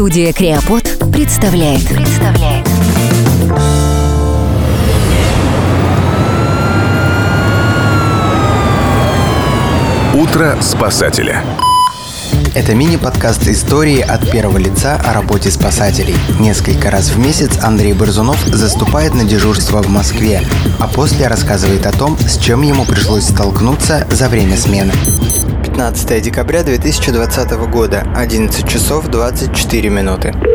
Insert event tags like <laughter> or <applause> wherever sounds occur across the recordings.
Студия Креопод представляет. Представляет. Утро спасателя. Это мини-подкаст истории от первого лица о работе спасателей. Несколько раз в месяц Андрей Борзунов заступает на дежурство в Москве, а после рассказывает о том, с чем ему пришлось столкнуться за время смены. 15 декабря 2020 года, 11 часов 24 минуты.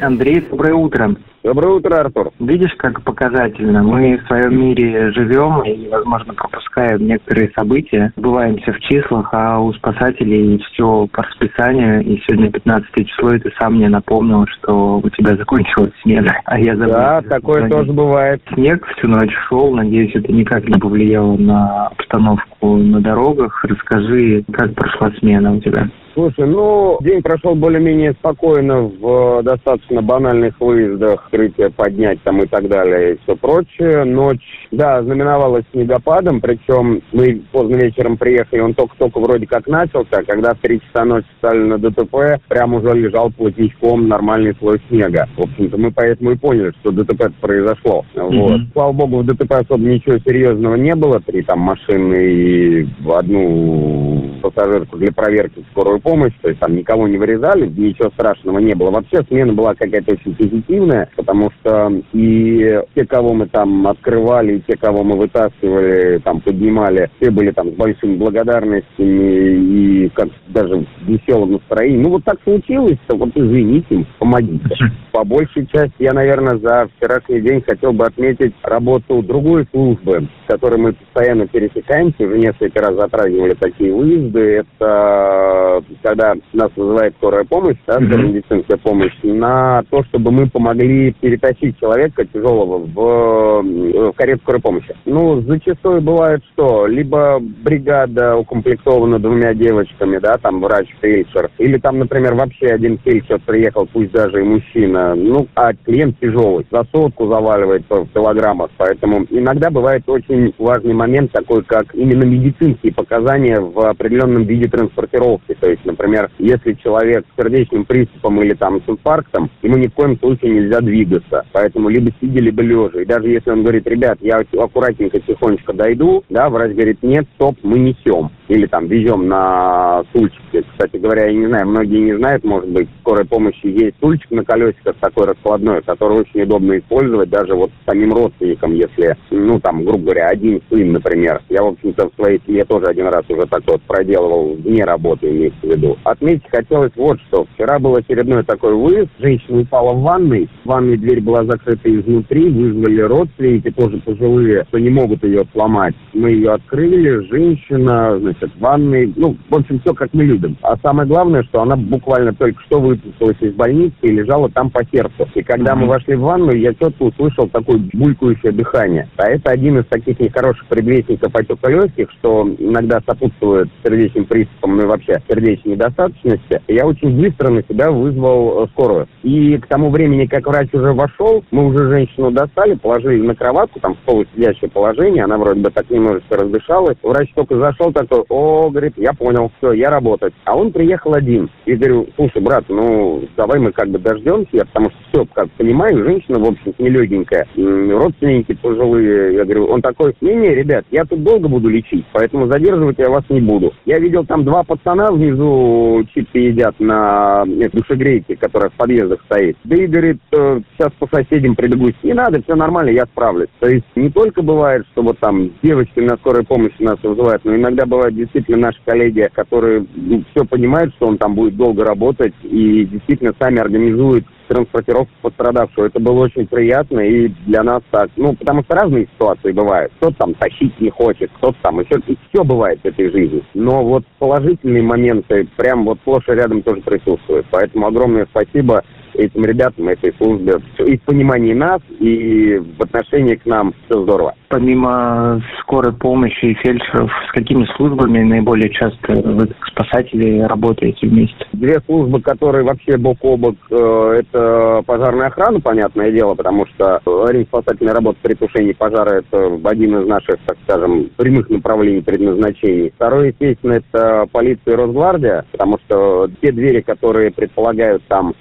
Андрей, доброе утро. Доброе утро, Артур. Видишь, как показательно. Мы в своем мире живем и, возможно, пропускаем некоторые события, сбываемся в числах, а у спасателей все по расписанию. И сегодня 15 число, и ты сам мне напомнил, что у тебя закончилась смена. А я забыл. Да, такое позвонить. тоже бывает. Снег всю ночь шел. Надеюсь, это никак не повлияло на обстановку на дорогах. Расскажи, как прошла смена у тебя? Слушай, ну, день прошел более-менее спокойно в э, достаточно банальных выездах, открытие поднять там и так далее и все прочее. Ночь, да, знаменовалась снегопадом, причем мы поздно вечером приехали, он только-только вроде как начался, а когда в 3 часа ночи стали на ДТП, прям уже лежал плотничком нормальный слой снега. В общем-то, мы поэтому и поняли, что ДТП произошло. Вот. Слава богу, в ДТП особо ничего серьезного не было, три там машины и одну пассажирку для проверки скорую помощь, то есть там никого не вырезали, ничего страшного не было. Вообще смена была какая-то очень позитивная, потому что и те, кого мы там открывали, и те, кого мы вытаскивали, там поднимали, все были там с большими благодарностями и как даже в веселом настроении. Ну вот так случилось, что вот извините, помогите. <laughs> По большей части я, наверное, за вчерашний день хотел бы отметить работу другой службы, с которой мы постоянно пересекаемся, уже несколько раз затрагивали такие выезды. Это когда нас вызывает скорая помощь, да, скорая медицинская помощь, на то, чтобы мы помогли перетащить человека тяжелого в, в карету скорой помощи. Ну, зачастую бывает что? Либо бригада укомплектована двумя девочками, да, там врач-фельдшер, или там, например, вообще один фельдшер приехал, пусть даже и мужчина, ну, а клиент тяжелый, за сотку заваливает в килограммах, поэтому иногда бывает очень важный момент такой, как именно медицинские показания в определенном виде транспортировки, то есть, например, если человек с сердечным приступом или там с инфарктом, ему ни в коем случае нельзя двигаться, поэтому либо сидя, либо лежа, и даже если он говорит, ребят, я аккуратненько, тихонечко дойду, да, врач говорит, нет, стоп, мы несем, или там везем на стульчике, кстати говоря, я не знаю, многие не знают, может быть, в скорой помощи есть стульчик на колесиках такой раскладной, который очень удобно использовать даже вот самим родственникам, если, ну, там, грубо говоря, один сын, например. Я, в общем-то, в своей семье тоже один раз уже так вот проделывал вне работы, имеется в виду. Отметить хотелось вот что. Вчера был очередной такой выезд. Женщина упала в ванной. В ванной дверь была закрыта изнутри. Вызвали родственники, тоже пожилые, что не могут ее сломать. Мы ее открыли. Женщина, значит, в ванной. Ну, в общем, все как мы любим. А самое главное, что она буквально только что выпустилась из больницы и лежала там по сердцу. И когда мы вошли в ванну, я четко услышал такое булькающее дыхание. А это один из таких нехороших предвестников отека легких, что иногда сопутствует сердечным приступам, ну и вообще сердечной недостаточности. Я очень быстро на себя вызвал э, скорую. И к тому времени, как врач уже вошел, мы уже женщину достали, положили на кроватку, там в полусидящее положение, она вроде бы так немножечко раздышалась. Врач только зашел такой, о, говорит, я понял, все, я работать. А он приехал один. И говорю, слушай, брат, ну, давай мы как бы дождемся, потому что все, как понимаю, женщина, в общем нелегенькая, родственники пожилые. Я говорю, он такой, не-не, ребят, я тут долго буду лечить, поэтому задерживать я вас не буду. Я видел там два пацана внизу чипсы едят на э, душегрейке, которая в подъездах стоит. Да и говорит, э, сейчас по соседям прибегусь. Не надо, все нормально, я справлюсь. То есть не только бывает, что вот там девочки на скорой помощи нас вызывают, но иногда бывают действительно наши коллеги, которые ну, все понимают, что он там будет долго работать и действительно сами организуют транспортировку пострадавшего. Это было очень приятно и для нас так. Ну, потому что разные ситуации бывают. Кто-то там тащить не хочет, кто-то там еще... И все бывает в этой жизни. Но вот положительные моменты прям вот сплошь и рядом тоже присутствуют. Поэтому огромное спасибо этим ребятам, этой службе. И в понимании нас, и в отношении к нам все здорово. Помимо скорой помощи и фельдшеров, с какими службами наиболее часто вы, спасатели, работаете вместе? Две службы, которые вообще бок о бок, э, это пожарная охрана, понятное дело, потому что аварийно-спасательная работа при тушении пожара – это один из наших, так скажем, прямых направлений предназначений. Второе, естественно, это полиция и Росгвардия, потому что те двери, которые предполагают там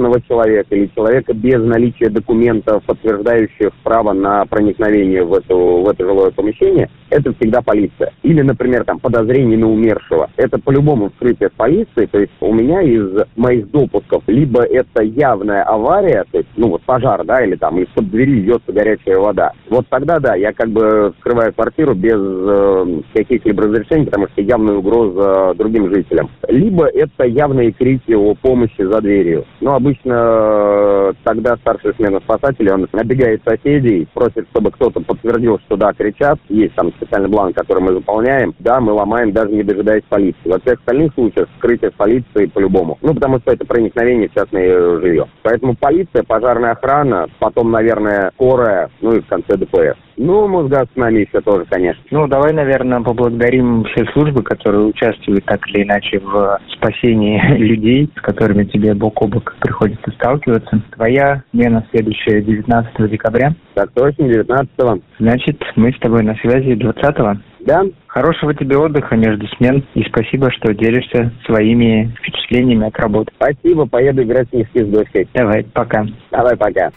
непрописанного человека или человека без наличия документов, подтверждающих право на проникновение в, эту, в это жилое помещение, это всегда полиция. Или, например, там подозрение на умершего. Это по-любому вскрытие полиции. То есть у меня из моих допусков либо это явная авария, то есть, ну вот пожар, да, или там из-под двери льется горячая вода. Вот тогда, да, я как бы вскрываю квартиру без э, каких-либо разрешений, потому что явная угроза другим жителям. Либо это явные крики о помощи за дверью. Но обычно э, тогда старший смена спасателей, он набегает соседей, просит, чтобы кто-то подтвердил, что да, кричат. Есть там специальный бланк, который мы заполняем. Да, мы ломаем, даже не дожидаясь полиции. Во всех остальных случаях скрытие с полицией по-любому. Ну, потому что это проникновение в частное жилье. Поэтому полиция, пожарная охрана, потом, наверное, скорая, ну и в конце ДПС. Ну, Мосгаз с нами еще тоже, конечно. Ну, давай, наверное, поблагодарим все службы, которые участвуют так или иначе в спасении <laughs> людей, с которыми тебе бок о бок приходится сталкиваться. Твоя смена следующая 19 декабря. Так точно, 19-го. Значит, мы с тобой на связи 20-го. Да? Хорошего тебе отдыха между смен и спасибо, что делишься своими впечатлениями от работы. Спасибо, поеду играть в снежки с дочкой. Давай, пока. Давай, пока.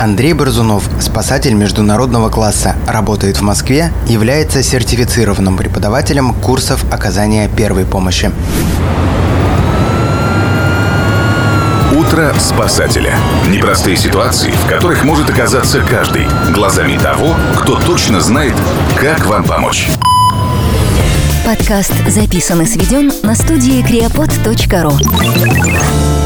Андрей Борзунов, спасатель международного класса, работает в Москве, является сертифицированным преподавателем курсов оказания первой помощи. Утро спасателя. Непростые ситуации, в которых может оказаться каждый, глазами того, кто точно знает, как вам помочь. Подкаст записан и сведен на студии creapod.ru